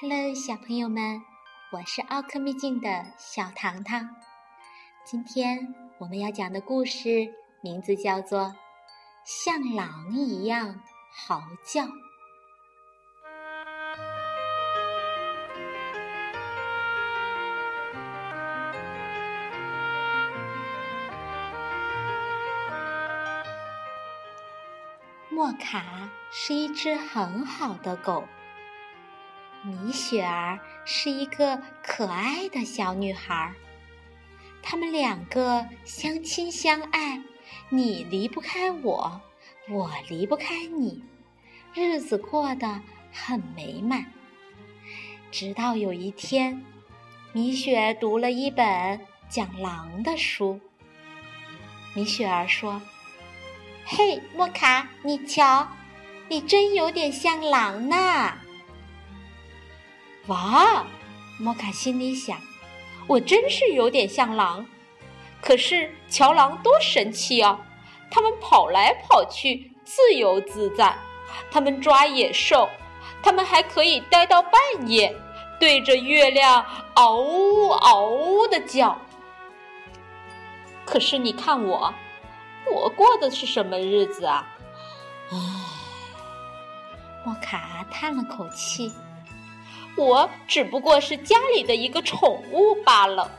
Hello，小朋友们，我是奥克秘境的小糖糖。今天我们要讲的故事名字叫做《像狼一样嚎叫》。莫卡是一只很好的狗。米雪儿是一个可爱的小女孩，他们两个相亲相爱，你离不开我，我离不开你，日子过得很美满。直到有一天，米雪读了一本讲狼的书。米雪儿说：“嘿，莫卡，你瞧，你真有点像狼呢。”哇，莫卡心里想：“我真是有点像狼，可是乔狼多神气啊！他们跑来跑去，自由自在；他们抓野兽，他们还可以待到半夜，对着月亮嗷呜嗷呜的叫。可是你看我，我过的是什么日子啊？”唉，莫卡叹了口气。我只不过是家里的一个宠物罢了。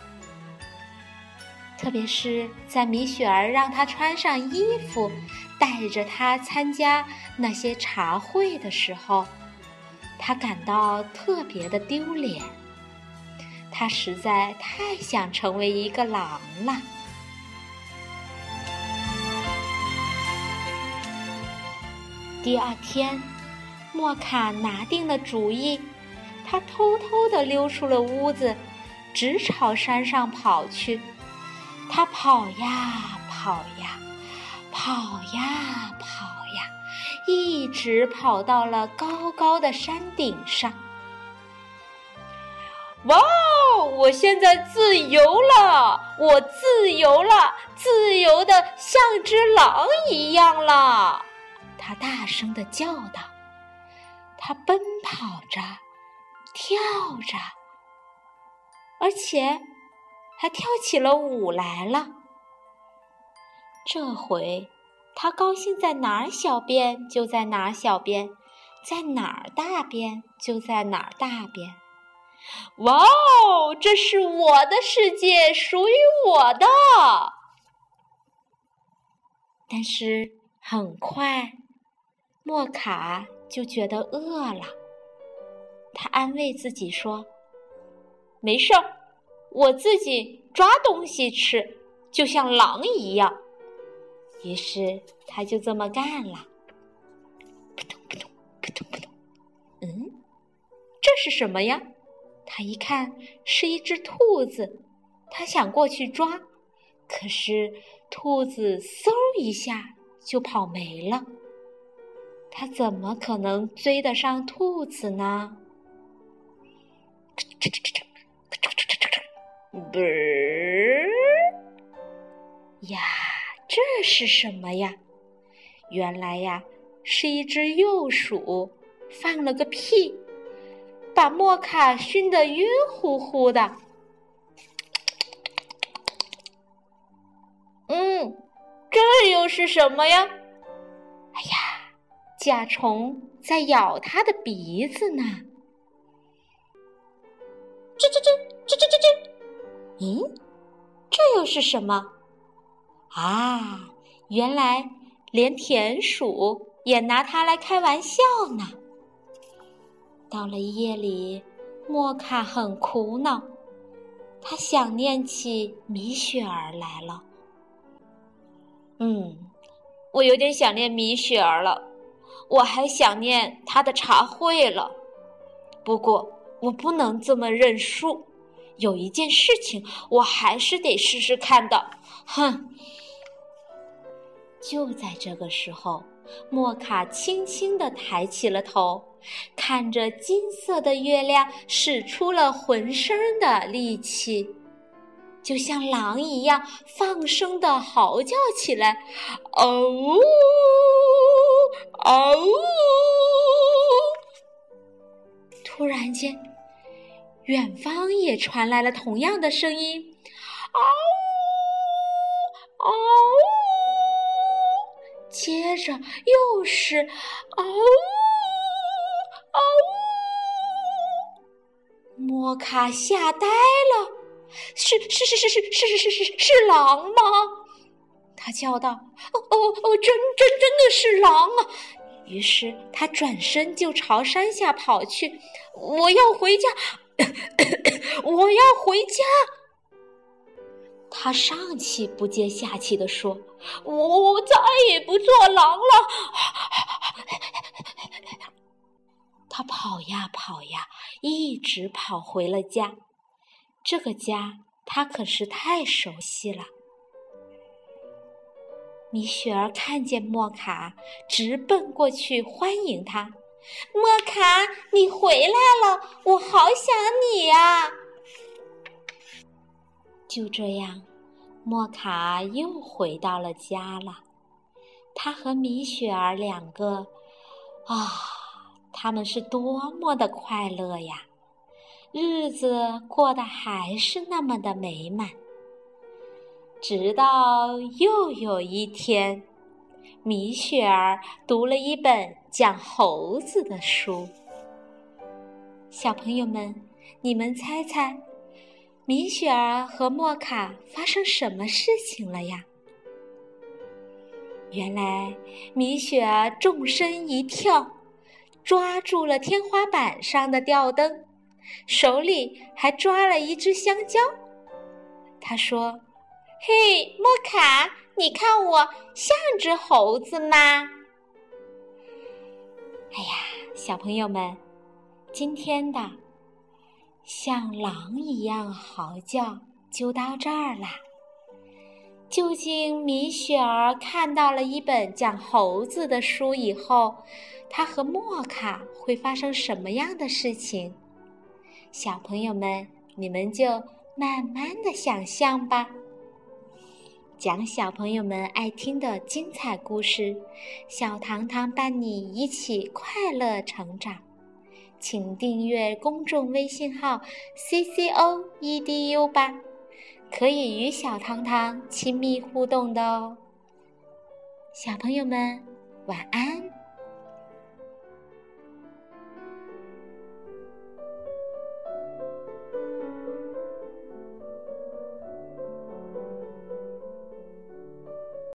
特别是在米雪儿让他穿上衣服，带着他参加那些茶会的时候，他感到特别的丢脸。他实在太想成为一个狼了。第二天，莫卡拿定了主意。他偷偷地溜出了屋子，直朝山上跑去。他跑呀跑呀，跑呀跑呀，一直跑到了高高的山顶上。哇！我现在自由了，我自由了，自由的像只狼一样了。他大声的叫道。他奔跑着。跳着，而且还跳起了舞来了。这回他高兴在哪儿小便就在哪儿小便，在哪儿大便就在哪儿大便。哇哦，这是我的世界，属于我的。但是很快，莫卡就觉得饿了。他安慰自己说：“没事儿，我自己抓东西吃，就像狼一样。”于是他就这么干了。扑通扑通扑通扑通，嗯，这是什么呀？他一看是一只兔子，他想过去抓，可是兔子嗖一下就跑没了。他怎么可能追得上兔子呢？哧哧哧哧，哧哧哧哧哧，啵呀！这是什么呀？原来呀，是一只幼鼠放了个屁，把莫卡熏得晕乎乎的。嗯，这又是什么呀？哎呀，甲虫在咬它的鼻子呢。吱吱吱吱吱吱吱，咦，这又是什么？啊，原来连田鼠也拿它来开玩笑呢。到了夜里，莫卡很苦恼，他想念起米雪儿来了。嗯，我有点想念米雪儿了，我还想念她的茶会了。不过。我不能这么认输，有一件事情我还是得试试看的。哼！就在这个时候，莫卡轻轻地抬起了头，看着金色的月亮，使出了浑身的力气，就像狼一样放声的嚎叫起来：“嗷呜，嗷呜！”突然间。远方也传来了同样的声音：“嗷呜，嗷呜！”接着又是“嗷呜，嗷呜！”莫卡吓呆了，“是是是是是是是是是狼吗？”他叫道：“哦哦哦，真真真的是狼啊！”于是他转身就朝山下跑去。我要回家，我要回家。他上气不接下气地说：“我我再也不做狼了。”他跑呀跑呀，一直跑回了家。这个家他可是太熟悉了。米雪儿看见莫卡，直奔过去欢迎他。莫卡，你回来了，我好想你呀！就这样，莫卡又回到了家了。他和米雪儿两个，啊，他们是多么的快乐呀！日子过得还是那么的美满。直到又有一天，米雪儿读了一本讲猴子的书。小朋友们，你们猜猜，米雪儿和莫卡发生什么事情了呀？原来，米雪儿纵身一跳，抓住了天花板上的吊灯，手里还抓了一只香蕉。她说。嘿，莫卡，你看我像只猴子吗？哎呀，小朋友们，今天的像狼一样嚎叫就到这儿啦。究竟米雪儿看到了一本讲猴子的书以后，她和莫卡会发生什么样的事情？小朋友们，你们就慢慢的想象吧。讲小朋友们爱听的精彩故事，小糖糖伴你一起快乐成长。请订阅公众微信号 “c c o e d u” 吧，可以与小糖糖亲密互动的哦。小朋友们，晚安。